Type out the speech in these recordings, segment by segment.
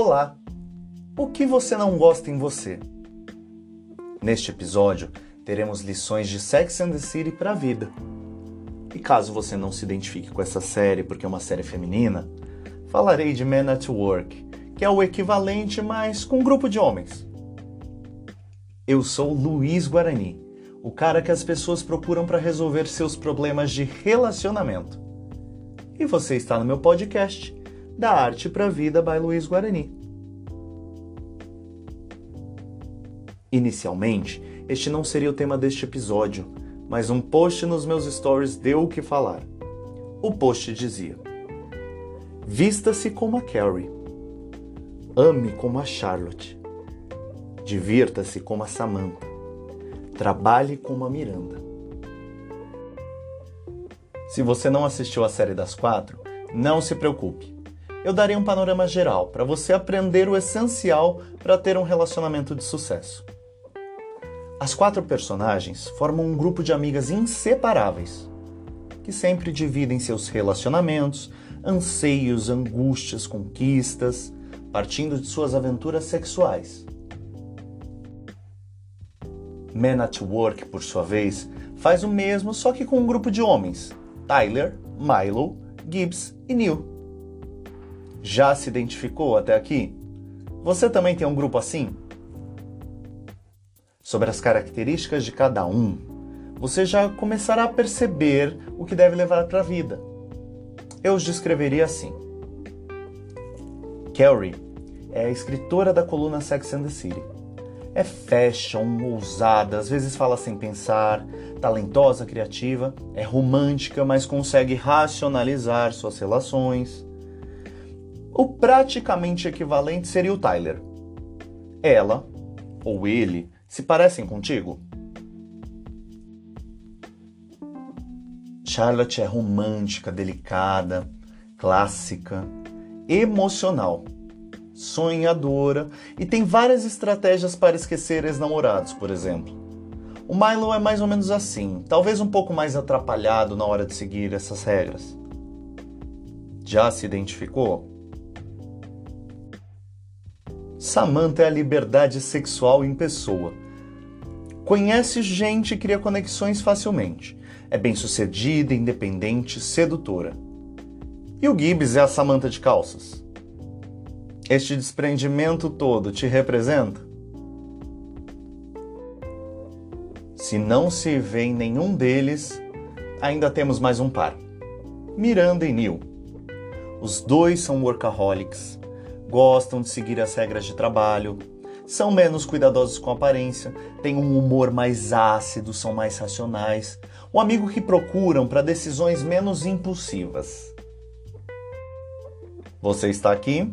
Olá! O que você não gosta em você? Neste episódio, teremos lições de Sex and the City para a vida. E caso você não se identifique com essa série porque é uma série feminina, falarei de Men at Work, que é o equivalente, mas com um grupo de homens. Eu sou Luiz Guarani, o cara que as pessoas procuram para resolver seus problemas de relacionamento. E você está no meu podcast, da Arte para a Vida by Luiz Guarani. Inicialmente, este não seria o tema deste episódio, mas um post nos meus stories deu o que falar. O post dizia: Vista-se como a Carrie. Ame como a Charlotte. Divirta-se como a Samantha. Trabalhe como a Miranda. Se você não assistiu a série das quatro, não se preocupe eu darei um panorama geral para você aprender o essencial para ter um relacionamento de sucesso. As quatro personagens formam um grupo de amigas inseparáveis, que sempre dividem seus relacionamentos, anseios, angústias, conquistas, partindo de suas aventuras sexuais. Men at Work, por sua vez, faz o mesmo, só que com um grupo de homens: Tyler, Milo, Gibbs e Neil. Já se identificou até aqui? Você também tem um grupo assim? Sobre as características de cada um, você já começará a perceber o que deve levar para a vida. Eu os descreveria assim. Carrie é a escritora da coluna Sex and the City. É fashion, ousada, às vezes fala sem pensar, talentosa, criativa, é romântica, mas consegue racionalizar suas relações. O praticamente equivalente seria o Tyler. Ela ou ele se parecem contigo? Charlotte é romântica, delicada, clássica, emocional, sonhadora e tem várias estratégias para esquecer ex-namorados, por exemplo. O Milo é mais ou menos assim, talvez um pouco mais atrapalhado na hora de seguir essas regras. Já se identificou? Samantha é a liberdade sexual em pessoa. Conhece gente e cria conexões facilmente. É bem-sucedida, independente, sedutora. E o Gibbs é a Samantha de calças. Este desprendimento todo te representa? Se não se vê em nenhum deles, ainda temos mais um par: Miranda e Neil. Os dois são workaholics, gostam de seguir as regras de trabalho, são menos cuidadosos com aparência, têm um humor mais ácido, são mais racionais, o amigo que procuram para decisões menos impulsivas. Você está aqui?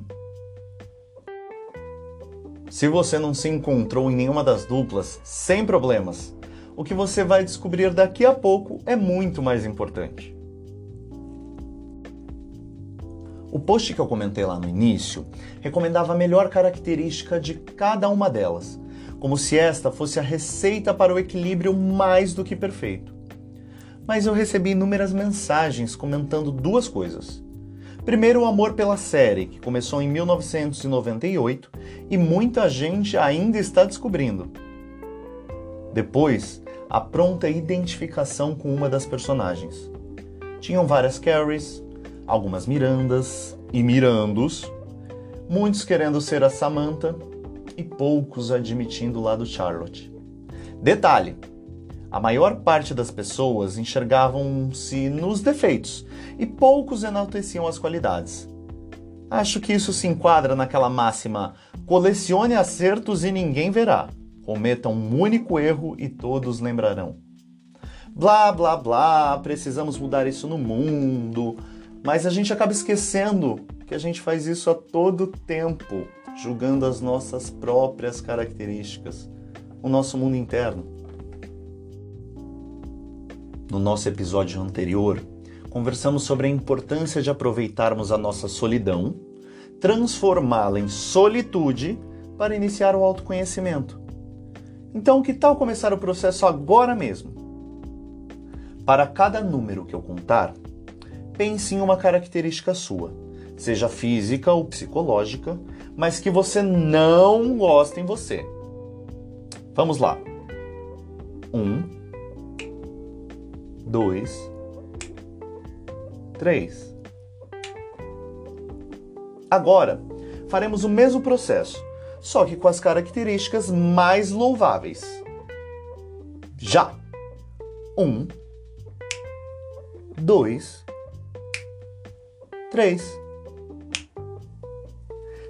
Se você não se encontrou em nenhuma das duplas, sem problemas. O que você vai descobrir daqui a pouco é muito mais importante. O post que eu comentei lá no início recomendava a melhor característica de cada uma delas, como se esta fosse a receita para o equilíbrio mais do que perfeito. Mas eu recebi inúmeras mensagens comentando duas coisas. Primeiro, o amor pela série, que começou em 1998 e muita gente ainda está descobrindo. Depois, a pronta identificação com uma das personagens. Tinham várias Carries, algumas Mirandas e Mirandos, muitos querendo ser a Samantha e poucos admitindo o lado Charlotte. Detalhe: a maior parte das pessoas enxergavam-se nos defeitos e poucos enalteciam as qualidades. Acho que isso se enquadra naquela máxima: colecione acertos e ninguém verá. Cometa um único erro e todos lembrarão. Blá blá blá, precisamos mudar isso no mundo. Mas a gente acaba esquecendo que a gente faz isso a todo tempo, julgando as nossas próprias características, o nosso mundo interno. No nosso episódio anterior, conversamos sobre a importância de aproveitarmos a nossa solidão, transformá-la em solitude para iniciar o autoconhecimento. Então, que tal começar o processo agora mesmo? Para cada número que eu contar, pense em uma característica sua. seja física ou psicológica, mas que você não gosta em você. Vamos lá. Um, dois, três. Agora, faremos o mesmo processo, só que com as características mais louváveis. Já. Um, dois, três.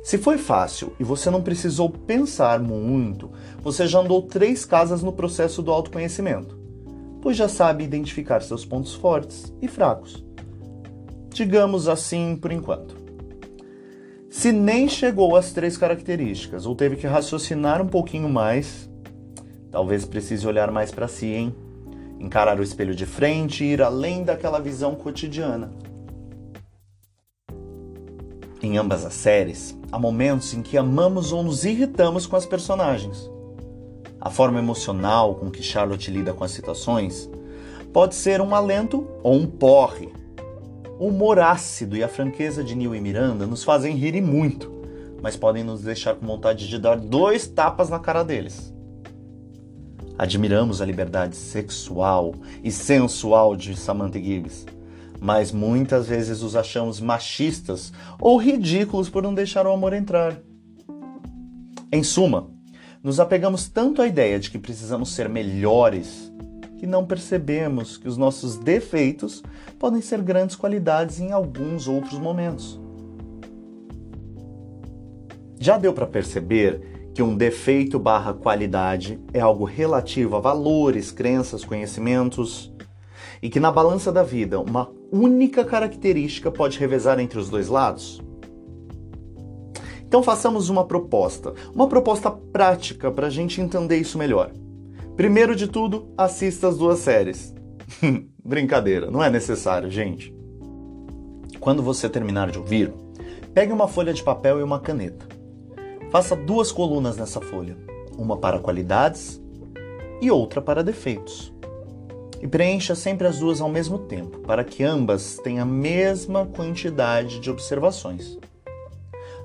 Se foi fácil e você não precisou pensar muito, você já andou três casas no processo do autoconhecimento, pois já sabe identificar seus pontos fortes e fracos. Digamos assim por enquanto. Se nem chegou às três características ou teve que raciocinar um pouquinho mais, talvez precise olhar mais para si, hein? Encarar o espelho de frente e ir além daquela visão cotidiana. Em ambas as séries, há momentos em que amamos ou nos irritamos com as personagens. A forma emocional com que Charlotte lida com as situações pode ser um alento ou um porre. O humor ácido e a franqueza de Neil e Miranda nos fazem rir e muito, mas podem nos deixar com vontade de dar dois tapas na cara deles. Admiramos a liberdade sexual e sensual de Samantha Gibbs, mas muitas vezes os achamos machistas ou ridículos por não deixar o amor entrar. Em suma, nos apegamos tanto à ideia de que precisamos ser melhores que não percebemos que os nossos defeitos podem ser grandes qualidades em alguns outros momentos. Já deu para perceber que um defeito barra qualidade é algo relativo a valores, crenças, conhecimentos e que na balança da vida uma única característica pode revezar entre os dois lados? Então façamos uma proposta, uma proposta prática para a gente entender isso melhor. Primeiro de tudo, assista as duas séries. Brincadeira, não é necessário, gente. Quando você terminar de ouvir, pegue uma folha de papel e uma caneta. Faça duas colunas nessa folha, uma para qualidades e outra para defeitos e preencha sempre as duas ao mesmo tempo, para que ambas tenham a mesma quantidade de observações.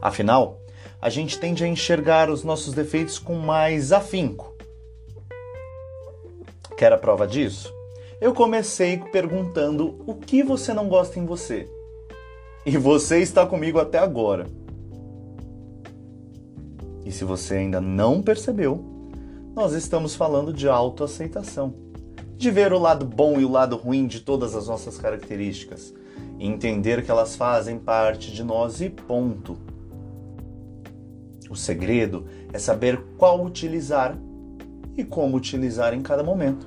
Afinal, a gente tende a enxergar os nossos defeitos com mais afinco. Quer a prova disso? Eu comecei perguntando o que você não gosta em você. E você está comigo até agora. E se você ainda não percebeu, nós estamos falando de autoaceitação de ver o lado bom e o lado ruim de todas as nossas características e entender que elas fazem parte de nós e ponto. O segredo é saber qual utilizar e como utilizar em cada momento.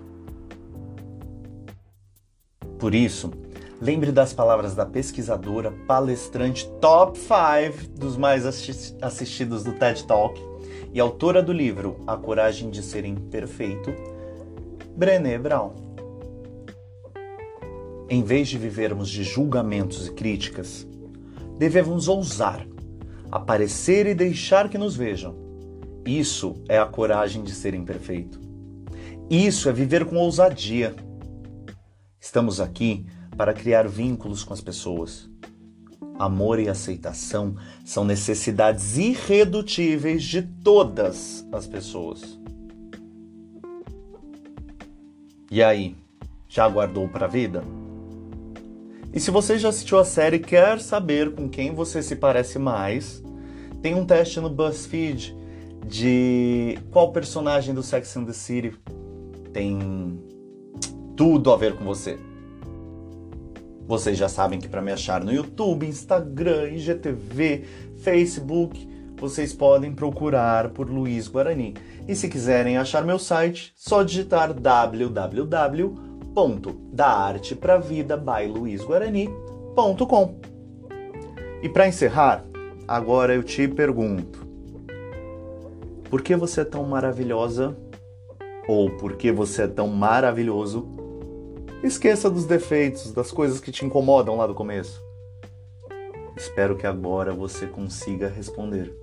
Por isso, lembre das palavras da pesquisadora, palestrante top 5 dos mais assistidos do TED Talk e autora do livro A Coragem de Ser Imperfeito, Brené Brown. Em vez de vivermos de julgamentos e críticas, devemos ousar, aparecer e deixar que nos vejam. Isso é a coragem de ser imperfeito. Isso é viver com ousadia. Estamos aqui para criar vínculos com as pessoas. Amor e aceitação são necessidades irredutíveis de todas as pessoas. E aí, já aguardou para a vida? E se você já assistiu a série e quer saber com quem você se parece mais, tem um teste no BuzzFeed de qual personagem do Sex and the City tem tudo a ver com você. Vocês já sabem que para me achar no YouTube, Instagram, IGTV, Facebook, vocês podem procurar por Luiz Guarani. E se quiserem achar meu site, só digitar www.daartepravidabyluizguarani.com. E para encerrar, agora eu te pergunto: por que você é tão maravilhosa? Ou por que você é tão maravilhoso? Esqueça dos defeitos, das coisas que te incomodam lá do começo. Espero que agora você consiga responder.